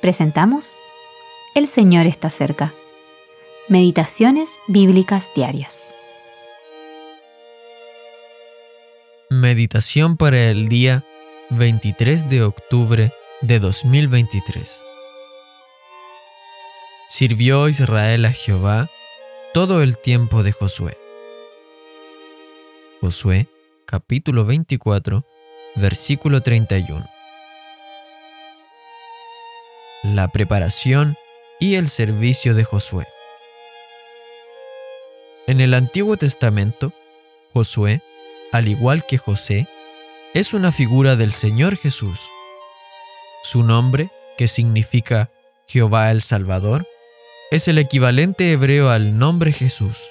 presentamos El Señor está cerca. Meditaciones Bíblicas Diarias. Meditación para el día 23 de octubre de 2023. Sirvió Israel a Jehová todo el tiempo de Josué. Josué capítulo 24 versículo 31. La preparación y el servicio de Josué. En el Antiguo Testamento, Josué, al igual que José, es una figura del Señor Jesús. Su nombre, que significa Jehová el Salvador, es el equivalente hebreo al nombre Jesús.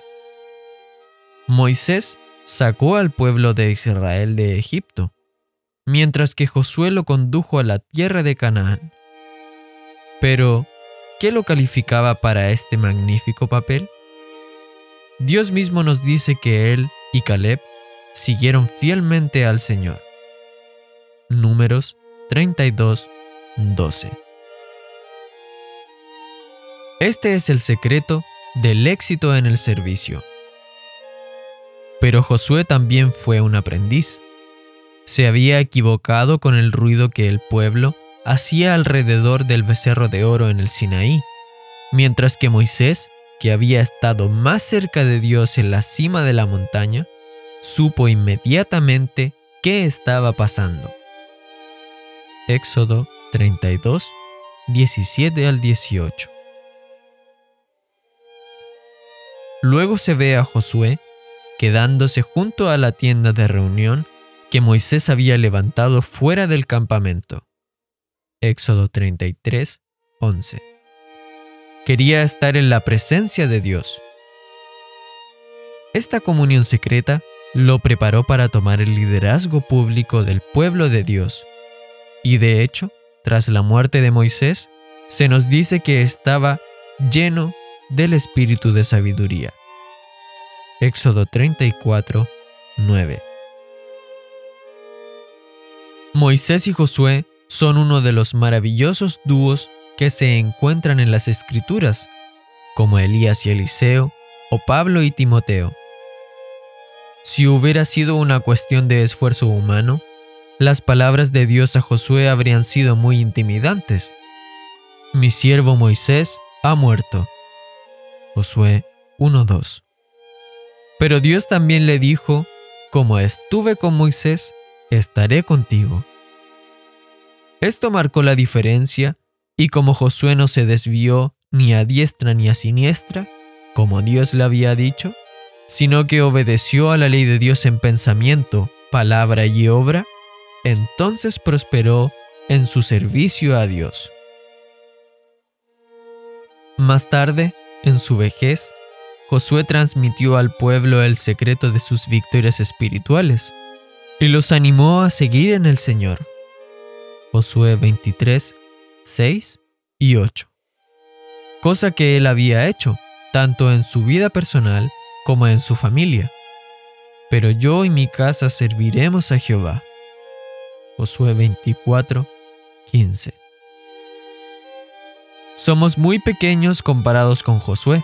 Moisés sacó al pueblo de Israel de Egipto, mientras que Josué lo condujo a la tierra de Canaán. Pero, ¿qué lo calificaba para este magnífico papel? Dios mismo nos dice que él y Caleb siguieron fielmente al Señor. Números 32, 12. Este es el secreto del éxito en el servicio. Pero Josué también fue un aprendiz. Se había equivocado con el ruido que el pueblo hacía alrededor del becerro de oro en el Sinaí, mientras que Moisés, que había estado más cerca de Dios en la cima de la montaña, supo inmediatamente qué estaba pasando. Éxodo 32, 17 al 18. Luego se ve a Josué quedándose junto a la tienda de reunión que Moisés había levantado fuera del campamento. Éxodo 33, 11. Quería estar en la presencia de Dios. Esta comunión secreta lo preparó para tomar el liderazgo público del pueblo de Dios. Y de hecho, tras la muerte de Moisés, se nos dice que estaba lleno del espíritu de sabiduría. Éxodo 34, 9. Moisés y Josué son uno de los maravillosos dúos que se encuentran en las Escrituras, como Elías y Eliseo o Pablo y Timoteo. Si hubiera sido una cuestión de esfuerzo humano, las palabras de Dios a Josué habrían sido muy intimidantes. Mi siervo Moisés ha muerto. Josué 1.2 pero Dios también le dijo, como estuve con Moisés, estaré contigo. Esto marcó la diferencia, y como Josué no se desvió ni a diestra ni a siniestra, como Dios le había dicho, sino que obedeció a la ley de Dios en pensamiento, palabra y obra, entonces prosperó en su servicio a Dios. Más tarde, en su vejez, Josué transmitió al pueblo el secreto de sus victorias espirituales y los animó a seguir en el Señor. Josué 23, 6 y 8. Cosa que él había hecho, tanto en su vida personal como en su familia. Pero yo y mi casa serviremos a Jehová. Josué 24, 15. Somos muy pequeños comparados con Josué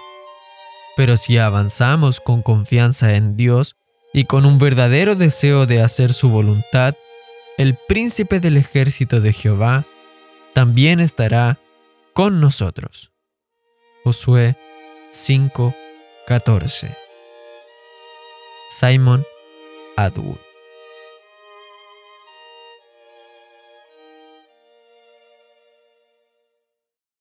pero si avanzamos con confianza en Dios y con un verdadero deseo de hacer su voluntad, el príncipe del ejército de Jehová también estará con nosotros. Josué 5:14 Simon Atwood